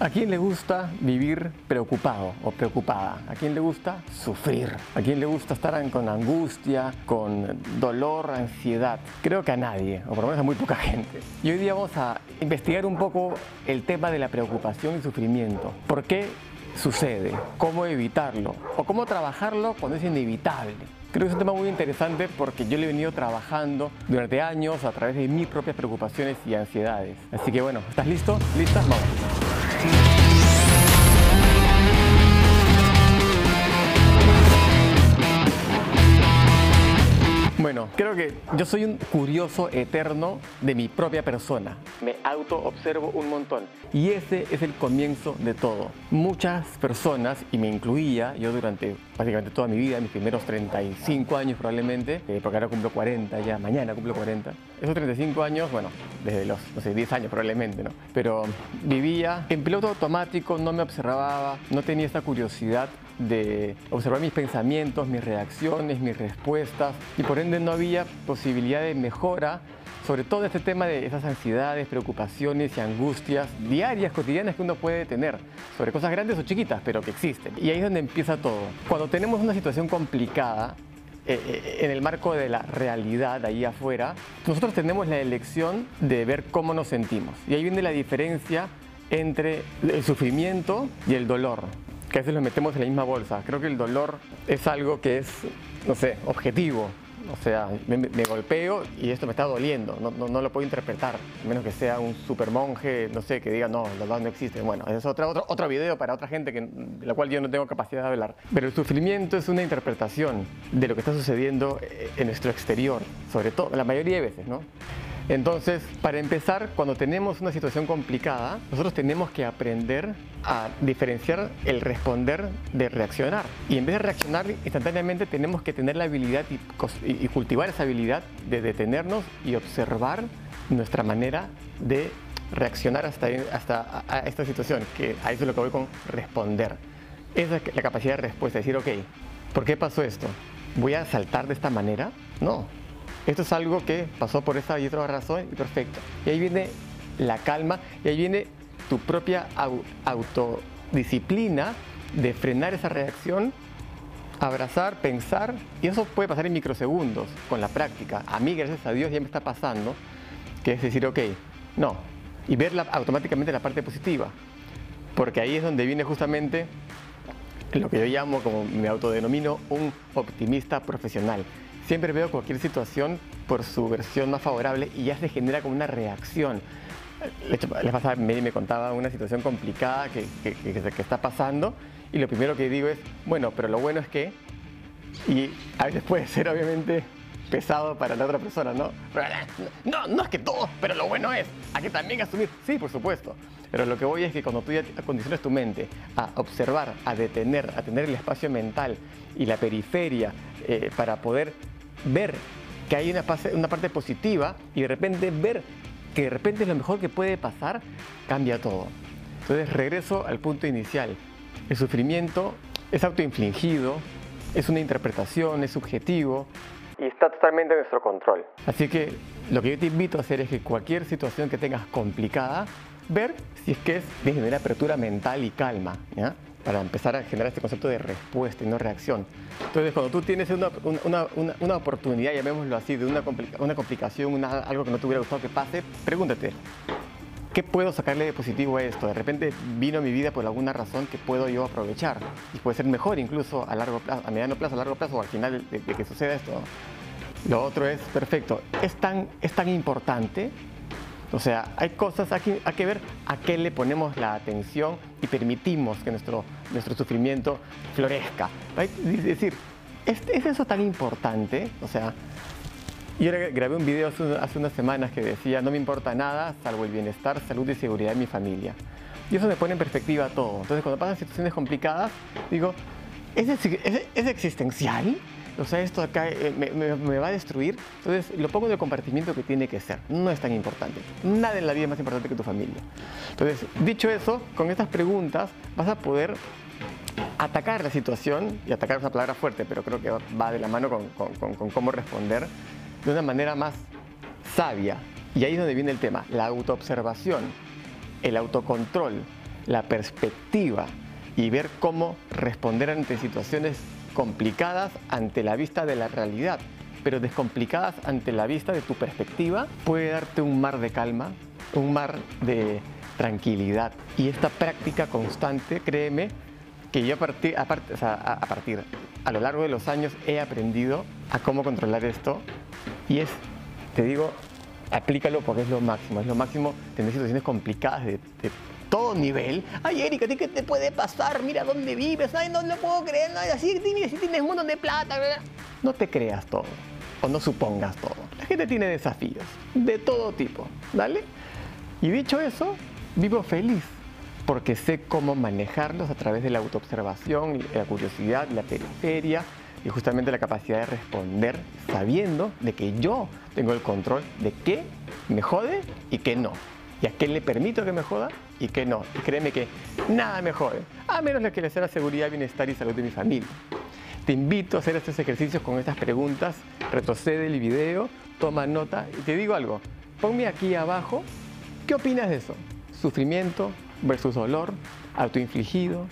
¿A quién le gusta vivir preocupado o preocupada? ¿A quién le gusta sufrir? ¿A quién le gusta estar con angustia, con dolor, ansiedad? Creo que a nadie, o por lo menos a muy poca gente. Y hoy día vamos a investigar un poco el tema de la preocupación y sufrimiento. ¿Por qué sucede? ¿Cómo evitarlo? ¿O cómo trabajarlo cuando es inevitable? Creo que es un tema muy interesante porque yo lo he venido trabajando durante años a través de mis propias preocupaciones y ansiedades. Así que bueno, ¿estás listo? ¿Listas? Vamos. Bueno, creo que yo soy un curioso eterno de mi propia persona. Me auto-observo un montón. Y ese es el comienzo de todo. Muchas personas, y me incluía, yo durante básicamente toda mi vida, mis primeros 35 años probablemente, eh, porque ahora cumplo 40 ya, mañana cumplo 40. Esos 35 años, bueno, desde los, no sé, 10 años probablemente, ¿no? Pero vivía en piloto automático, no me observaba, no tenía esta curiosidad de observar mis pensamientos, mis reacciones, mis respuestas y por ende no había posibilidad de mejora sobre todo este tema de esas ansiedades, preocupaciones y angustias diarias, cotidianas que uno puede tener, sobre cosas grandes o chiquitas, pero que existen. Y ahí es donde empieza todo. Cuando tenemos una situación complicada, eh, eh, en el marco de la realidad ahí afuera, nosotros tenemos la elección de ver cómo nos sentimos. Y ahí viene la diferencia entre el sufrimiento y el dolor que a veces lo metemos en la misma bolsa. Creo que el dolor es algo que es, no sé, objetivo. O sea, me, golpeo y esto me está doliendo, no, no, lo puedo interpretar, a menos que sea un super monje, no sé, que diga, no, el dolor no existe. Bueno, es otro, otro, otro video para otra gente que, de la cual yo no tengo capacidad de hablar. Pero el sufrimiento es una interpretación de lo que está sucediendo en nuestro exterior, sobre todo, la mayoría de veces, ¿no? Entonces, para empezar, cuando tenemos una situación complicada, nosotros tenemos que aprender a diferenciar el responder de reaccionar. Y en vez de reaccionar instantáneamente, tenemos que tener la habilidad y, cultivar esa habilidad de detenernos y observar nuestra manera de reaccionar hasta, esta situación, que a eso es lo que voy con responder. Esa es la capacidad de respuesta, decir, ok, ¿por qué pasó esto? ¿Voy a saltar de esta manera? No, esto es algo que pasó por esa y otra razón y perfecto. Y ahí viene la calma y ahí viene tu propia autodisciplina de frenar esa reacción, abrazar, pensar, y eso puede pasar en microsegundos con la práctica. A mí, gracias a Dios, ya me está pasando, que es decir, ok, no, y ver automáticamente la parte positiva, porque ahí es donde viene justamente lo que yo llamo, como me autodenomino, un optimista profesional siempre veo cualquier situación por su versión más favorable y ya se genera como una reacción. La pasada me, me contaba una situación complicada que, que, que, está pasando y lo primero que digo es, bueno, pero lo bueno es que, y a veces puede ser obviamente pesado para la otra persona, ¿no? no, no es que todo, pero lo bueno es, hay que también asumir, sí, por supuesto. Pero lo que voy es que cuando tú ya acondicionas tu mente a observar, a detener, a tener el espacio mental y la periferia eh, para poder ver que hay una, una parte positiva y de repente ver que de repente es lo mejor que puede pasar, cambia todo. Entonces regreso al punto inicial. El sufrimiento es autoinfligido, es una interpretación, es subjetivo y está totalmente en nuestro control. Así que lo que yo te invito a hacer es que cualquier situación que tengas complicada, ver si es que es de generar apertura mental y calma. ¿ya? Para empezar a generar este concepto de respuesta y no reacción. Entonces, cuando tú tienes una, una, una, oportunidad, llamémoslo así, de una, una complicación, algo que no te hubiera gustado que pase, pregúntate, ¿qué puedo sacarle de positivo a esto? De repente vino a mi vida por alguna razón que puedo yo aprovechar y puede ser mejor incluso a largo plazo, a mediano plazo, a largo plazo o al final de, de que suceda esto. Lo otro es, perfecto, es tan, es tan importante o sea, hay cosas, hay que, hay que ver a qué le ponemos la atención y permitimos que nuestro, nuestro sufrimiento florezca. Es decir, ¿es, eso tan importante? O sea, yo grabé un video hace, unas semanas que decía, no me importa nada salvo el bienestar, salud y seguridad de mi familia. Y eso me pone en perspectiva todo. Entonces, cuando pasan situaciones complicadas, digo, ¿es, es existencial? O sea, esto acá eh, me, va a destruir. Entonces lo pongo en el compartimiento que tiene que ser. No es tan importante. Nada en la vida es más importante que tu familia. Entonces, dicho eso, con estas preguntas vas a poder atacar la situación, y atacar es una palabra fuerte, pero creo que va de la mano con, con cómo responder de una manera más sabia. Y ahí es donde viene el tema, la autoobservación, el autocontrol, la perspectiva y ver cómo responder ante situaciones complicadas ante la vista de la realidad, pero descomplicadas ante la vista de tu perspectiva, puede darte un mar de calma, un mar de tranquilidad. Y esta práctica constante, créeme, que yo a partir, a, a, partir, a lo largo de los años he aprendido a cómo controlar esto y es, te digo, aplícalo porque es lo máximo, es lo máximo tener situaciones complicadas de, todo nivel. Ay, Erika, qué te puede pasar? Mira dónde vives, ay, no lo puedo creer, no, así si tienes un montón de plata. No te creas todo o no supongas todo. La gente tiene desafíos de todo tipo, ¿vale? Y dicho eso, vivo feliz porque sé cómo manejarlos a través de la autoobservación, la curiosidad, la periferia y justamente la capacidad de responder sabiendo de que yo tengo el control de qué me jode y qué no. Y a qué le permito que me joda y qué no. Créeme que nada me jode, a menos que le sea la seguridad, bienestar y salud de mi familia. Te invito a hacer estos ejercicios con estas preguntas, retrocede el video, toma nota y te digo algo, ponme aquí abajo, ¿qué opinas de eso? Sufrimiento versus dolor, autoinfligido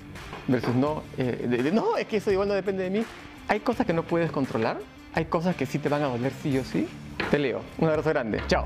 versus no, eh, no, es que eso igual no depende de mí. Hay cosas que no puedes controlar, hay cosas que sí te van a doler sí o sí. Te leo. Un abrazo grande. Chao.